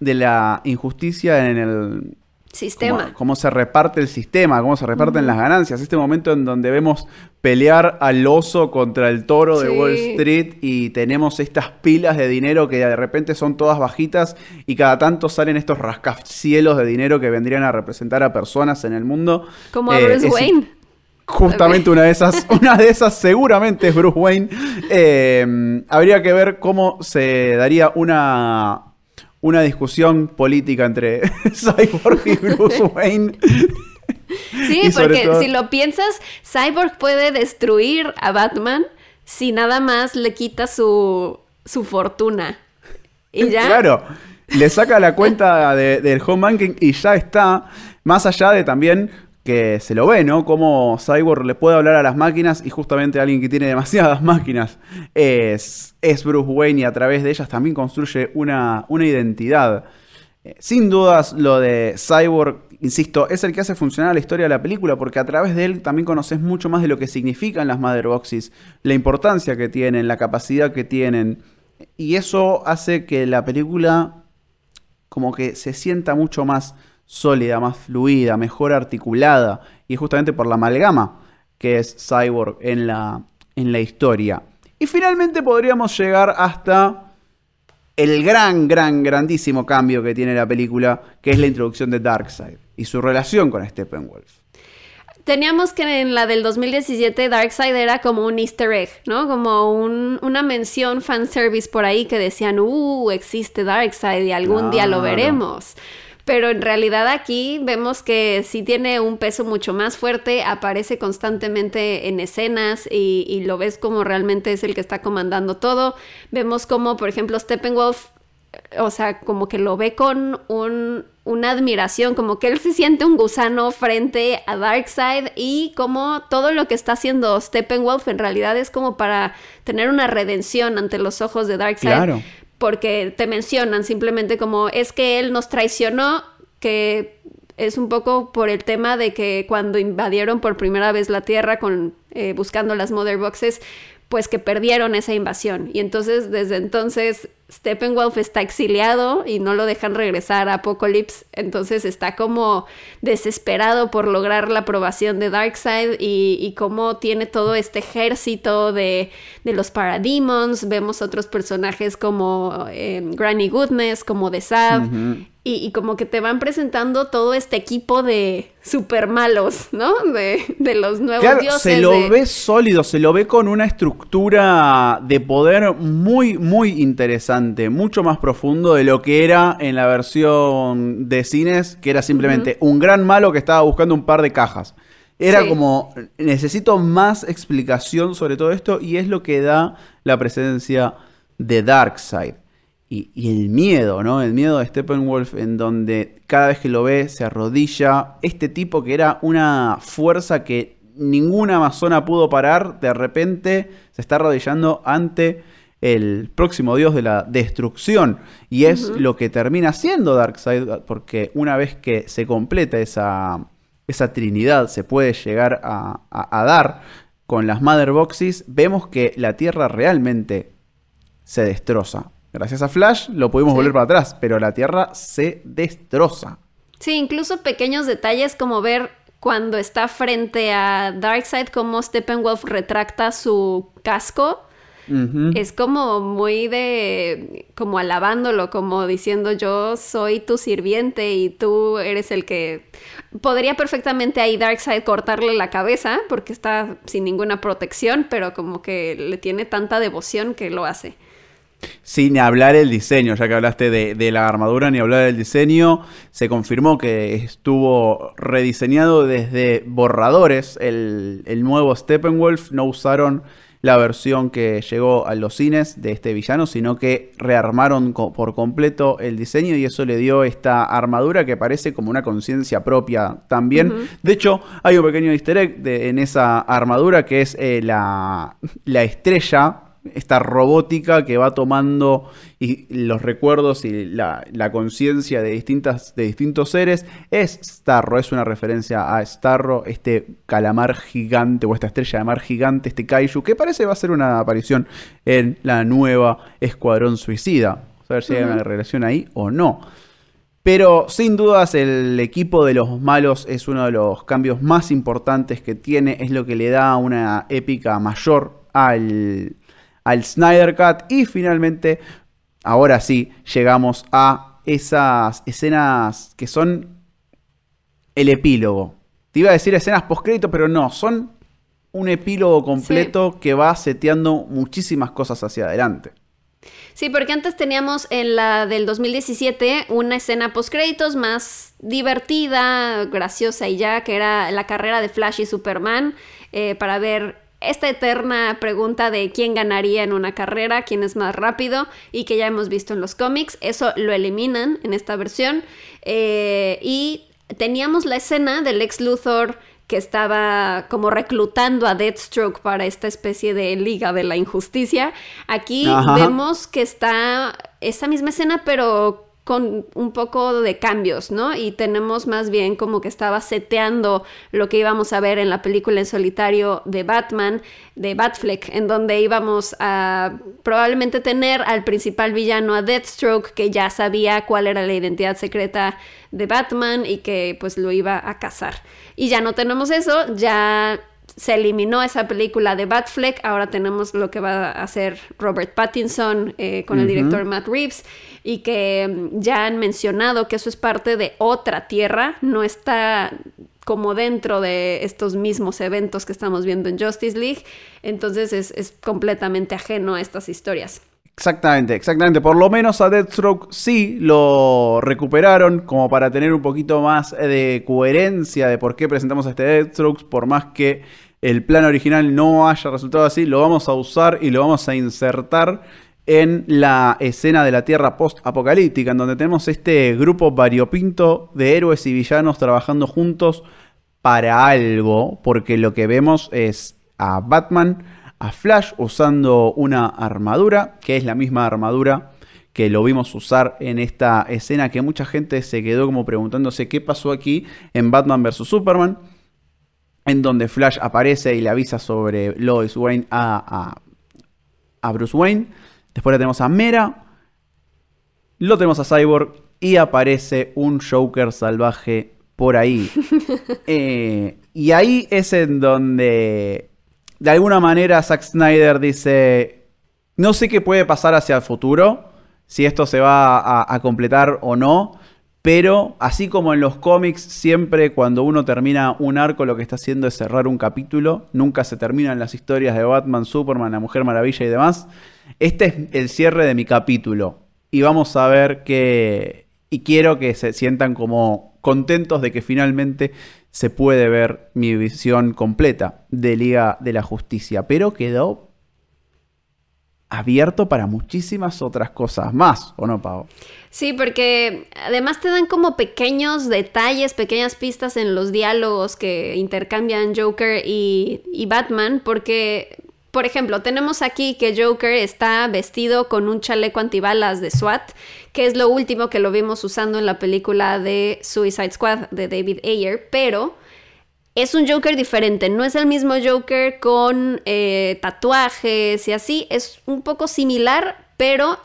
de la injusticia en el,
sistema.
Cómo, cómo se reparte el sistema, cómo se reparten las ganancias. Este momento en donde vemos pelear al oso contra el toro de. Wall Street y tenemos estas pilas de dinero que de repente son todas bajitas y cada tanto salen estos rascacielos de dinero que vendrían a representar a personas en el mundo.
Como a
Eh,
Bruce Wayne.
Justamente una de esas, una de esas seguramente es Bruce Wayne. Eh, habría que ver cómo se daría una, una discusión política entre Cyborg y Bruce Wayne.
Sí, porque
todo-
si lo piensas, Cyborg puede destruir a Batman si nada más le quita su, su fortuna. Y ya.
Claro, le saca la cuenta de- del home banking y ya está. Más allá de también que se lo ve, ¿no? Como Cyborg le puede hablar a las máquinas y justamente alguien que tiene demasiadas máquinas es, es Bruce Wayne y a través de ellas también construye una, una identidad. Eh, Sin dudas, lo de Cyborg, insisto, es el que hace funcionar la historia de la película, porque a través de él también conoces mucho más de lo que significan las Mother Boxes, la importancia que tienen, la capacidad que tienen. Y eso hace que la película como que se sienta mucho más sólida, más fluida, mejor articulada. Y es justamente por la amalgama que es Cyborg en la, en la historia. Y finalmente podríamos llegar hasta el gran, gran, grandísimo cambio que tiene la película, que es la introducción de Darkseid y su relación con Steppenwolf.
Teníamos que en la del 2017 Darkseid era como un easter egg, ¿no? Como un- una mención fanservice por ahí que decían, uh, existe Darkseid y algún día lo veremos. Pero en realidad aquí vemos que sí tiene un peso mucho más fuerte, aparece constantemente en escenas y, y lo ves como realmente es el que está comandando todo. Vemos como, por ejemplo, Steppenwolf o sea, como que lo ve con un- una admiración, como que él se siente un gusano frente a Darkseid y como todo lo que está haciendo Steppenwolf en realidad es como para tener una redención ante los ojos de Darkseid.
Claro.
Porque te mencionan simplemente como es que él nos traicionó, que es un poco por el tema de que cuando invadieron por primera vez la Tierra con eh, buscando las Mother Boxes, pues que perdieron esa invasión. Y entonces, desde entonces, Steppenwolf está exiliado y no lo dejan regresar a Apocalypse. Entonces está como desesperado por lograr la aprobación de Darkseid y, y cómo tiene todo este ejército de, de los Parademons. Vemos otros personajes como eh, Granny Goodness, como The Sav. Y, y como que te van presentando todo este equipo de super malos, ¿no? De, de los nuevos
Claro,
dioses.
se lo
de-
ve sólido, se lo ve con una estructura de poder muy, muy interesante, mucho más profundo de lo que era en la versión de cines, que era simplemente un gran malo que estaba buscando un par de cajas. Era
Sí.
como, necesito más explicación sobre todo esto y es lo que da la presencia de Darkseid. Y, y el miedo, ¿no? El miedo de Steppenwolf en donde cada vez que lo ve se arrodilla. Este tipo que era una fuerza que ninguna amazona pudo parar, de repente se está arrodillando ante el próximo dios de la destrucción. Y es lo que termina siendo Darkseid, porque una vez que se completa esa, esa trinidad, se puede llegar a, a- a dar con las Mother Boxes, vemos que la Tierra realmente se destroza. Gracias a Flash lo pudimos
Sí.
volver para atrás, pero la Tierra se destroza.
Sí, incluso pequeños detalles como ver cuando está frente a Darkseid, cómo Steppenwolf retracta su casco. Es como muy de, como alabándolo, como diciendo yo soy tu sirviente y tú eres el que... Podría perfectamente ahí Darkseid cortarle la cabeza porque está sin ninguna protección, pero como que le tiene tanta devoción que lo hace.
Sin hablar el diseño, ya que hablaste de, de, la armadura, ni hablar del diseño, se confirmó que estuvo rediseñado desde borradores. El, el nuevo Steppenwolf no usaron la versión que llegó a los cines de este villano, sino que rearmaron por completo el diseño y eso le dio esta armadura que parece como una conciencia propia también. De hecho, hay un pequeño easter egg en esa armadura que es eh, la, la estrella esta robótica que va tomando los recuerdos y la, conciencia de, de distintos seres. Es Starro, es una referencia a Starro, este calamar gigante o esta estrella de mar gigante, este kaiju, que parece va a ser una aparición en la nueva Escuadrón Suicida. a ver si hay una relación ahí o no. Pero sin dudas el equipo de los malos es uno de los cambios más importantes que tiene, es lo que le da una épica mayor al, al Snyder Cut y finalmente, ahora sí, llegamos a esas escenas que son el epílogo. Te iba a decir escenas postcrédito, pero no, son un epílogo completo que va seteando muchísimas cosas hacia adelante.
Sí, porque antes teníamos en la del 2017 una escena postcréditos más divertida, graciosa y ya, que era la carrera de Flash y Superman, eh, para ver esta eterna pregunta de quién ganaría en una carrera, quién es más rápido y que ya hemos visto en los cómics, eso lo eliminan en esta versión. Eh, y teníamos la escena del ex Luthor que estaba como reclutando a Deathstroke para esta especie de liga de la injusticia. Aquí vemos que está esa misma escena, pero con un poco de cambios, ¿no? Y tenemos más bien como que estaba seteando lo que íbamos a ver en la película en solitario de Batman, de Batfleck, en donde íbamos a probablemente tener al principal villano, a Deathstroke, que ya sabía cuál era la identidad secreta de Batman y que pues lo iba a cazar. Y ya no tenemos eso, ya se eliminó esa película de Batfleck, ahora tenemos lo que va a hacer Robert Pattinson eh, con el director Matt Reeves y que mm, ya han mencionado que eso es parte de otra tierra, no está como dentro de estos mismos eventos que estamos viendo en Justice League, entonces es, es completamente ajeno a estas historias.
Exactamente, exactamente. Por lo menos a Deathstroke sí lo recuperaron como para tener un poquito más de coherencia de por qué presentamos a este Deathstroke, por más que el plan original no haya resultado así, lo vamos a usar y lo vamos a insertar en la escena de la Tierra post-apocalíptica, en donde tenemos este grupo variopinto de héroes y villanos trabajando juntos para algo, porque lo que vemos es a Batman, a Flash usando una armadura, que es la misma armadura que lo vimos usar en esta escena que mucha gente se quedó como preguntándose qué pasó aquí en Batman vs. Superman en donde Flash aparece y le avisa sobre Lois Wayne a, a, Bruce Wayne. Después le tenemos a Mera, lo tenemos a Cyborg y aparece un Joker salvaje por ahí. Eh, y ahí es en donde, de alguna manera, Zack Snyder dice, no sé qué puede pasar hacia el futuro, si esto se va a completar o no, pero así como en los cómics, siempre cuando uno termina un arco lo que está haciendo es cerrar un capítulo, nunca se terminan las historias de Batman, Superman, la Mujer Maravilla y demás. Este es el cierre de mi capítulo y vamos a ver que... Y quiero que se sientan como contentos de que finalmente se puede ver mi visión completa de Liga de la Justicia, pero quedó abierto para muchísimas otras cosas más, ¿o no, Pau?
Sí, porque además te dan como pequeños detalles, pequeñas pistas en los diálogos que intercambian Joker y, y Batman, porque, por ejemplo, tenemos aquí que Joker está vestido con un chaleco antibalas de SWAT, que es lo último que lo vimos usando en la película de Suicide Squad de David Ayer, pero es un Joker diferente, no es el mismo Joker con eh, tatuajes y así, es un poco similar, pero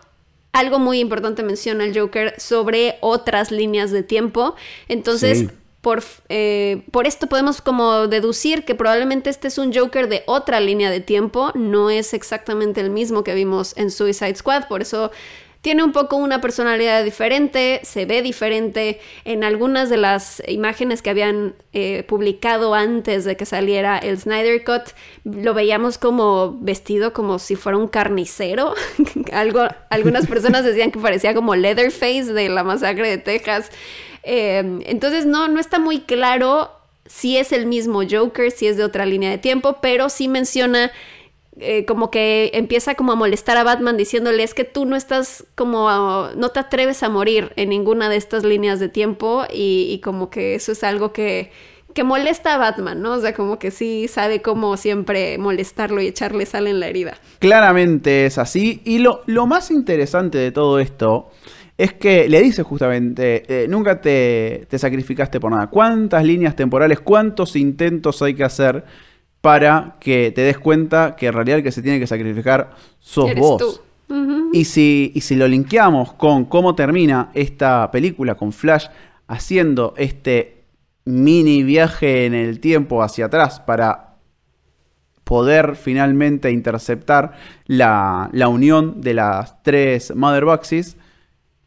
algo muy importante menciona el Joker sobre otras líneas de tiempo. Entonces, por, eh, por esto podemos como deducir que probablemente este es un Joker de otra línea de tiempo, no es exactamente el mismo que vimos en Suicide Squad, por eso tiene un poco una personalidad diferente, se ve diferente. En algunas de las imágenes que habían eh, publicado antes de que saliera el Snyder Cut, lo veíamos como vestido como si fuera un carnicero. Algo, algunas personas decían que parecía como Leatherface de la masacre de Texas. Eh, entonces no, no está muy claro si es el mismo Joker, si es de otra línea de tiempo, pero sí menciona eh, como que empieza como a molestar a Batman diciéndole es que tú no estás como no te atreves a morir en ninguna de estas líneas de tiempo y, como que eso es algo que, que molesta a Batman, ¿no? O sea, como que sí sabe cómo siempre molestarlo y echarle sal en la herida.
Claramente es así y lo, lo más interesante de todo esto es que le dice justamente, eh, nunca te, te, sacrificaste por nada. ¿Cuántas líneas temporales, cuántos intentos hay que hacer para que te des cuenta que en realidad el que se tiene que sacrificar sos vos. y, si, y si lo linkeamos con cómo termina esta película, con Flash haciendo este mini viaje en el tiempo hacia atrás para poder finalmente interceptar la, la unión de las tres Mother Boxes,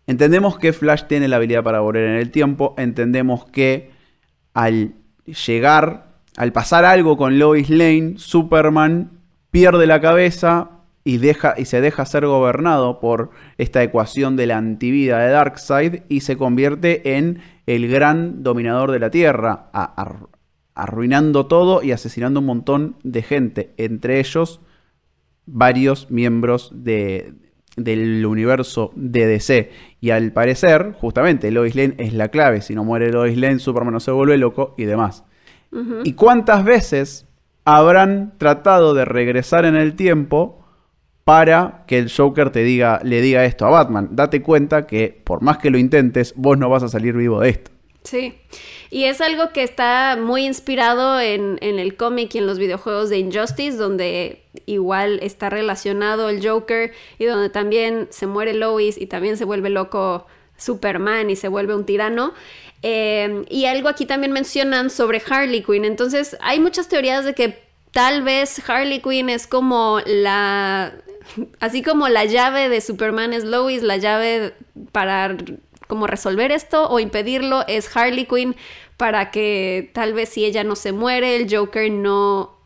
entendemos que Flash tiene la habilidad para volver en el tiempo, entendemos que al llegar al pasar algo con Lois Lane, Superman pierde la cabeza y, deja, y se deja ser gobernado por esta ecuación de la antivida de Darkseid y se convierte en el gran dominador de la Tierra, arruinando todo y asesinando un montón de gente, entre ellos varios miembros del universo de DC. Y al parecer, justamente, Lois Lane es la clave. Si no muere Lois Lane, Superman no se vuelve loco y demás. ¿Y cuántas veces habrán tratado de regresar en el tiempo para que el Joker te diga, le diga esto a Batman? Date cuenta que por más que lo intentes, vos no vas a salir vivo de esto.
Sí, y es algo que está muy inspirado en, en el cómic y en los videojuegos de Injustice, donde igual está relacionado el Joker y donde también se muere Lois y también se vuelve loco Superman y se vuelve un tirano. Em, y algo aquí también mencionan sobre Harley Quinn. Entonces, hay muchas teorías de que tal vez Harley Quinn es como la. Así como la llave de Superman es Lois, la llave para como resolver esto o impedirlo es Harley Quinn para que tal vez si ella no se muere, el Joker no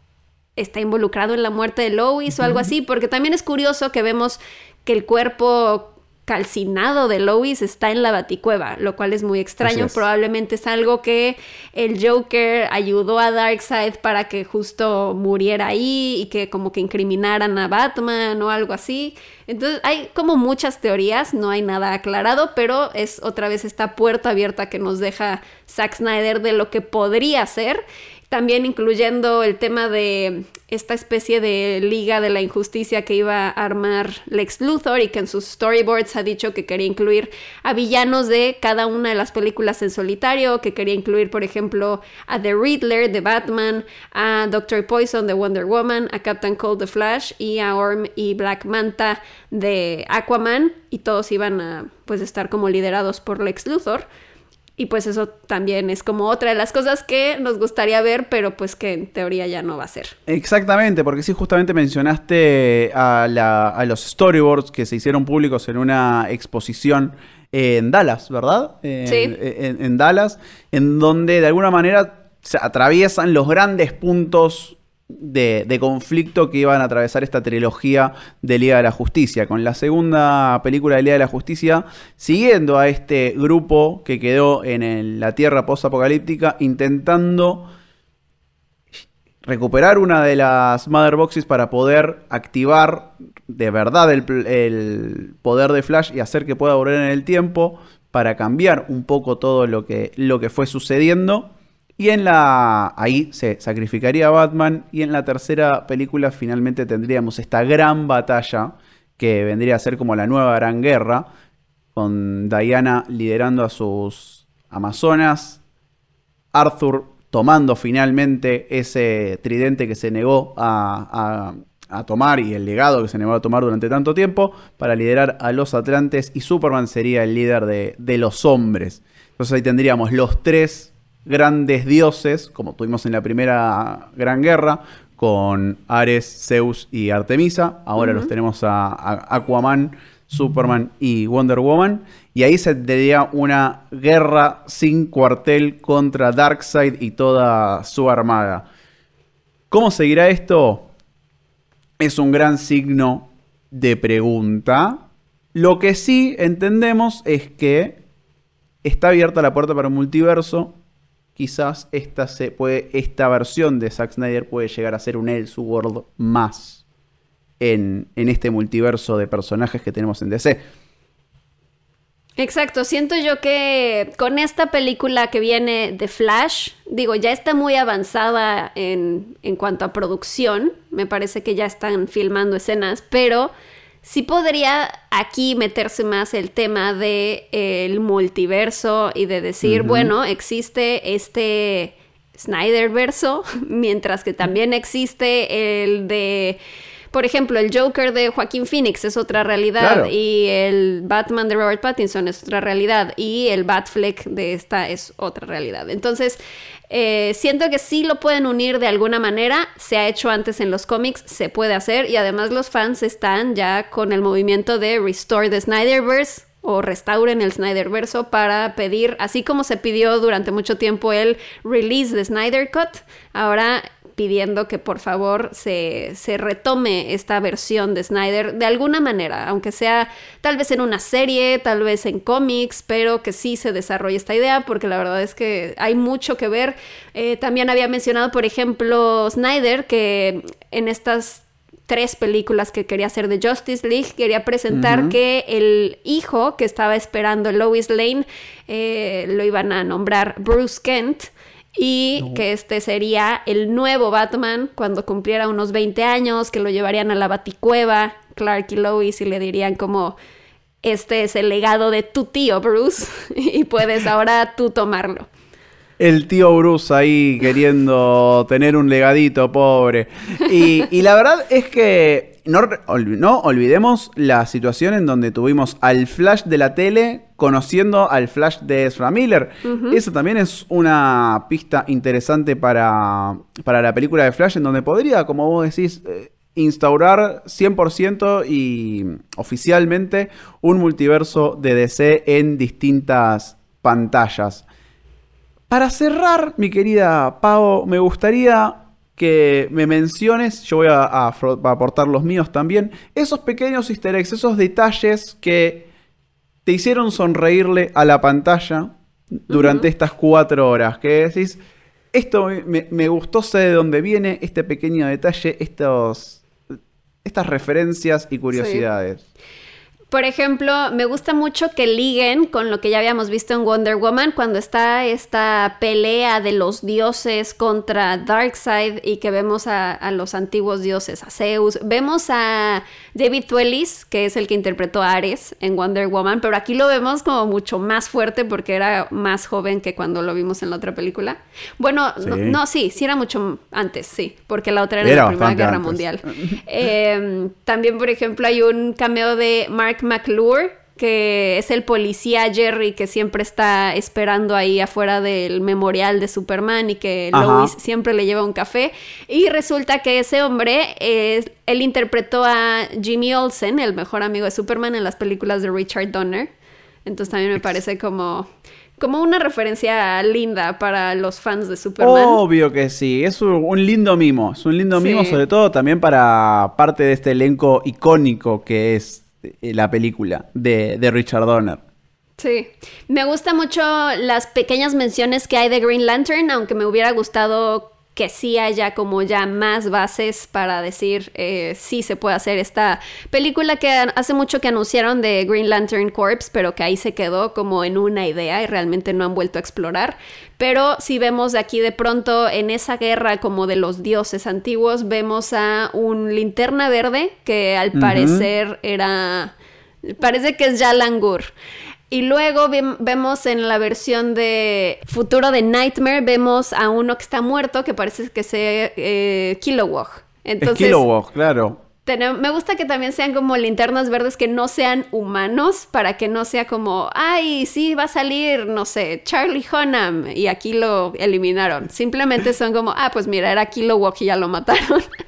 está involucrado en la muerte de Lois o algo así, porque también es curioso que vemos que el cuerpo calcinado de Lois está en la baticueva, lo cual es muy extraño. Probablemente es algo que el Joker ayudó a Darkseid para que justo muriera ahí y que como que incriminaran a Batman o algo así. Entonces hay como muchas teorías, no hay nada aclarado, pero es otra vez esta puerta abierta que nos deja Zack Snyder de lo que podría ser también incluyendo el tema de esta especie de liga de la injusticia que iba a armar Lex Luthor y que en sus storyboards ha dicho que quería incluir a villanos de cada una de las películas en solitario, que quería incluir, por ejemplo, a The Riddler de Batman, a Doctor Poison de Wonder Woman, a Captain Cold de Flash y a Orm y Black Manta de Aquaman y todos iban a pues estar como liderados por Lex Luthor. Y pues eso también es como otra de las cosas que nos gustaría ver, pero pues que en teoría ya no va a ser.
Exactamente, porque sí, justamente mencionaste a, los storyboards que se hicieron públicos en una exposición en Dallas, ¿verdad?
sí.
en Dallas, en donde de alguna manera se atraviesan los grandes puntos de, conflicto que iban a atravesar esta trilogía de Liga de la Justicia. Con la segunda película de Liga de la Justicia, siguiendo a este grupo que quedó en la Tierra post-apocalíptica, intentando recuperar una de las Mother Boxes para poder activar de verdad el, el, poder de Flash y hacer que pueda volver en el tiempo para cambiar un poco todo lo que, lo que fue sucediendo. Y en la. Ahí se sacrificaría a Batman. Y en la tercera película finalmente tendríamos esta gran batalla. Que vendría a ser como la nueva gran guerra. Con Diana liderando a sus Amazonas. Arthur tomando finalmente ese tridente que se negó a, tomar y el legado que se negó a tomar durante tanto tiempo para liderar a los Atlantes y Superman sería el líder de, de los hombres. Entonces ahí tendríamos los tres grandes dioses, como tuvimos en la primera Gran Guerra, con Ares, Zeus y Artemisa. Ahora los tenemos a, Aquaman, Superman y Wonder Woman. Y ahí se tendría una guerra sin cuartel contra Darkseid y toda su armada. ¿Cómo seguirá esto? Es un gran signo de pregunta. Lo que sí entendemos es que está abierta la puerta para un multiverso. Quizás esta, se puede, esta versión de Zack Snyder puede llegar a ser un Elseworld más en, en este multiverso de personajes que tenemos en DC.
Exacto, siento yo que con esta película que viene de Flash, digo, ya está muy avanzada en, en cuanto a producción, me parece que ya están filmando escenas, pero sí podría aquí meterse más el tema de eh, el multiverso y de decir, bueno, existe este Snyder verso, mientras que también existe el de por ejemplo, el Joker de Joaquín Phoenix es otra realidad y el Batman de Robert Pattinson es otra realidad y el Batfleck de esta es otra realidad. Entonces, eh, siento que sí lo pueden unir de alguna manera, se ha hecho antes en los cómics, se puede hacer y además los fans están ya con el movimiento de Restore the Snyderverse o restauren el Snyderverse para pedir, así como se pidió durante mucho tiempo el release de Snyder Cut, ahora pidiendo que por favor se, retome esta versión de Snyder de alguna manera, aunque sea tal vez en una serie, tal vez en cómics, pero que sí se desarrolle esta idea, porque la verdad es que hay mucho que ver. Eh, también había mencionado, por ejemplo, Snyder, que en estas tres películas que quería hacer de Justice League, quería presentar que el hijo que estaba esperando Lois Lane eh, lo iban a nombrar Bruce Kent y que este sería el nuevo Batman cuando cumpliera unos 20 años, que lo llevarían a la Baticueva, Clark y Lois, y le dirían como, este es el legado de tu tío Bruce, y puedes ahora tú tomarlo.
El tío Bruce ahí queriendo tener un legadito, pobre. Y, y la verdad es que no, olvidemos la situación en donde tuvimos al Flash de la tele conociendo al Flash de Ezra Miller. Eso también es una pista interesante para, para, la película de Flash, en donde podría, como vos decís, eh, instaurar 100% y oficialmente un multiverso de DC en distintas pantallas. Para cerrar, mi querida Pau, me gustaría que me menciones, yo voy a, aportar los míos también, esos pequeños easter eggs, esos detalles que te hicieron sonreírle a la pantalla durante estas cuatro horas, que decís, esto me, gustó, sé de dónde viene, este pequeño detalle, estos, estas referencias y curiosidades.
Por ejemplo, me gusta mucho que liguen con lo que ya habíamos visto en Wonder Woman cuando está esta pelea de los dioses contra Darkseid y que vemos a, los antiguos dioses, a Zeus. Vemos a David Thewlis, que es el que interpretó a Ares en Wonder Woman, pero aquí lo vemos como mucho más fuerte porque era más joven que cuando lo vimos en la otra película. Bueno, no, sí, sí era mucho antes, sí, porque la otra era, en la Primera Guerra Mundial. Em, también, por ejemplo, hay un cameo de Mark McClure, que es el policía Jerry que siempre está esperando ahí afuera del memorial de Superman y que Lois siempre le lleva un café. Y resulta que ese hombre, él interpretó a Jimmy Olsen, el mejor amigo de Superman en las películas de Richard Donner. Entonces también me parece como como una referencia linda para los fans de Superman.
Obvio que sí, es un, lindo mimo, es un lindo mimo sobre todo también para parte de este elenco icónico que es la película de, de Richard Donner.
Sí, me gusta mucho las pequeñas menciones que hay de Green Lantern, aunque me hubiera gustado que sí haya como ya más bases para decir eh, sí se puede hacer esta película que hace mucho que anunciaron de Green Lantern Corps, pero que ahí se quedó como en una idea y realmente no han vuelto a explorar. Pero si vemos de aquí de pronto en esa guerra como de los dioses antiguos, vemos a un linterna verde que al parecer era... Parece que es Yalangur. Y luego vemos en la versión de futuro de Nightmare, vemos a uno que está muerto, que parece que sea eh, Kilowog.
Entonces, Kilowog, claro.
me gusta que también sean como linternas verdes que no sean humanos, para que no sea como, ay, sí, va a salir, no sé, Charlie Hunnam, y aquí lo eliminaron. Simplemente son como, ah, pues mira, era Kilowog y ya lo mataron.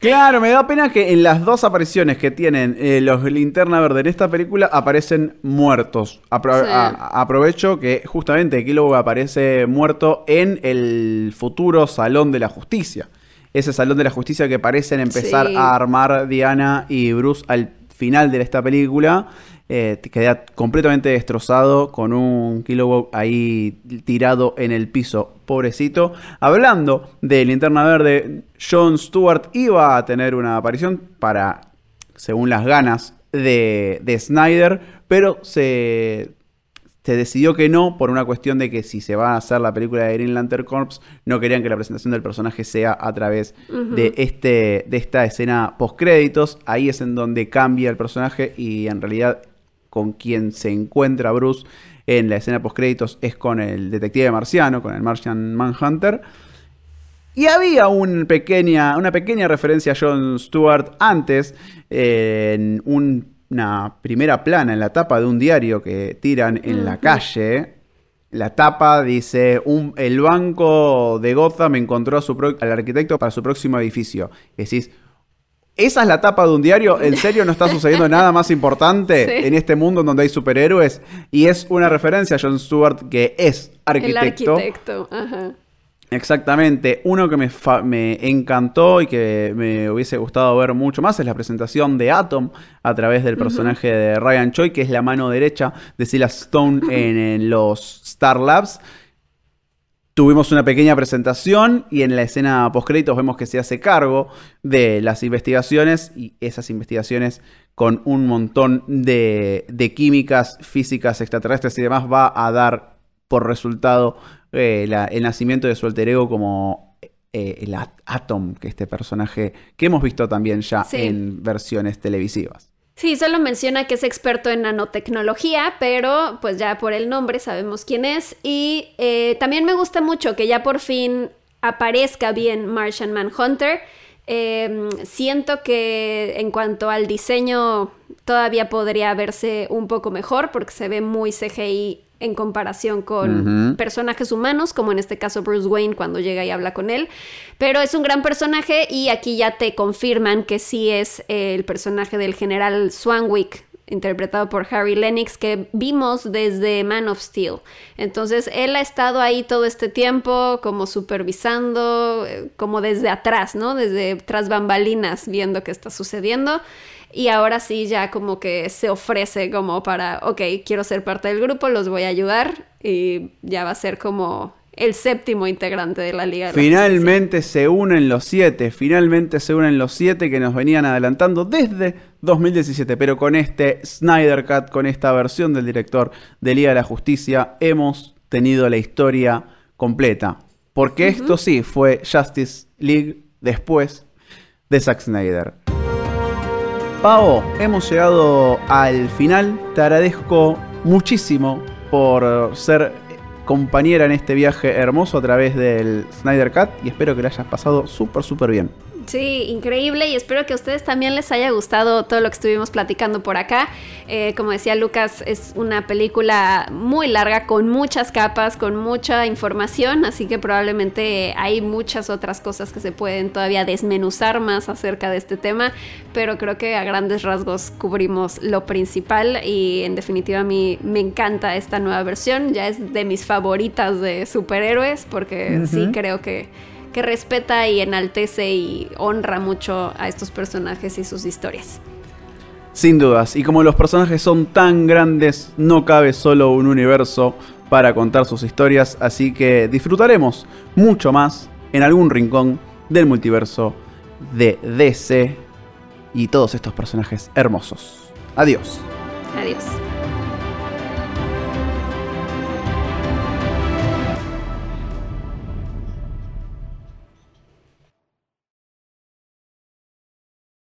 Claro, me da pena que en las dos apariciones que tienen eh, los Linterna Verde en esta película aparecen muertos. Apro-
Sí.
a- aprovecho que justamente Kilowog aparece muerto en el futuro Salón de la Justicia. Ese Salón de la Justicia que parecen empezar
Sí.
a armar Diana y Bruce al final de esta película. Eh, queda completamente destrozado con un Kilowog ahí tirado en el piso, pobrecito. Hablando de Linterna Verde, John Stewart iba a tener una aparición para, según las ganas de, de Snyder, pero se, se decidió que no por una cuestión de que si se va a hacer la película de Green Lantern Corps, no querían que la presentación del personaje sea a través de, este, de esta escena post-créditos. Ahí es en donde cambia el personaje y en realidad con quien se encuentra Bruce en la escena post-créditos es con el detective marciano, con el Martian Manhunter. Y había un pequeña, una pequeña referencia a John Stewart antes, eh, en un- una primera plana en la tapa de un diario que tiran en la calle. La tapa dice, un- el banco de Gotham encontró a su pro- al arquitecto para su próximo edificio. Y decís, ¿esa es la tapa de un diario? ¿En serio no está sucediendo nada más importante
Sí.
en este mundo en donde hay superhéroes? Y es una referencia a John Stewart que es arquitecto.
El arquitecto, ajá.
Exactamente. Uno que me, me encantó y que me hubiese gustado ver mucho más es la presentación de Atom a través del personaje de Ryan Choi, que es la mano derecha de Silas Stone en, en los Star Labs. Tuvimos una pequeña presentación y en la escena postcréditos vemos que se hace cargo de las investigaciones y esas investigaciones con un montón de, de químicas, físicas, extraterrestres y demás va a dar por resultado eh, la- el nacimiento de su alter ego como eh, el At- Atom, que este personaje que hemos visto también ya
Sí.
en versiones televisivas.
Sí, solo menciona que es experto en nanotecnología, pero pues ya por el nombre sabemos quién es. Y eh, también me gusta mucho que ya por fin aparezca bien Martian Manhunter. Eh, siento que en cuanto al diseño todavía podría verse un poco mejor porque se ve muy CGI en comparación con personajes humanos, como en este caso Bruce Wayne cuando llega y habla con él. Pero es un gran personaje y aquí ya te confirman que sí es el personaje del general Swanwick, interpretado por Harry Lennox, que vimos desde Man of Steel. Entonces él ha estado ahí todo este tiempo como supervisando, eh, como desde atrás, ¿no? Desde tras bambalinas, viendo qué está sucediendo. Y ahora sí ya como que se ofrece como para, ok, quiero ser parte del grupo, los voy a ayudar y ya va a ser como el séptimo integrante de la Liga. de la
Finalmente se unen los siete, finalmente se unen los siete que nos venían adelantando desde 2017, pero con este Snyder Cut, con esta versión del director de Liga de la Justicia, hemos tenido la historia completa. Porque esto sí fue Justice League después de Zack Snyder. Pavo, hemos llegado al final. Te agradezco muchísimo por ser compañera en este viaje hermoso a través del Snyder Cut y espero que lo hayas pasado súper, súper bien.
Sí, increíble y espero que a ustedes también les haya gustado todo lo que estuvimos platicando por acá. Eh, como decía Lucas, es una película muy larga, con muchas capas, con mucha información, así que probablemente hay muchas otras cosas que se pueden todavía desmenuzar más acerca de este tema, pero creo que a grandes rasgos cubrimos lo principal y en definitiva a mí me encanta esta nueva versión, ya es de mis favoritas de superhéroes porque sí creo que que respeta y enaltece y honra mucho a estos personajes y sus historias.
Sin dudas, y como los personajes son tan grandes, no cabe solo un universo para contar sus historias, así que disfrutaremos mucho más en algún rincón del multiverso de DC y todos estos personajes hermosos. Adiós.
Adiós.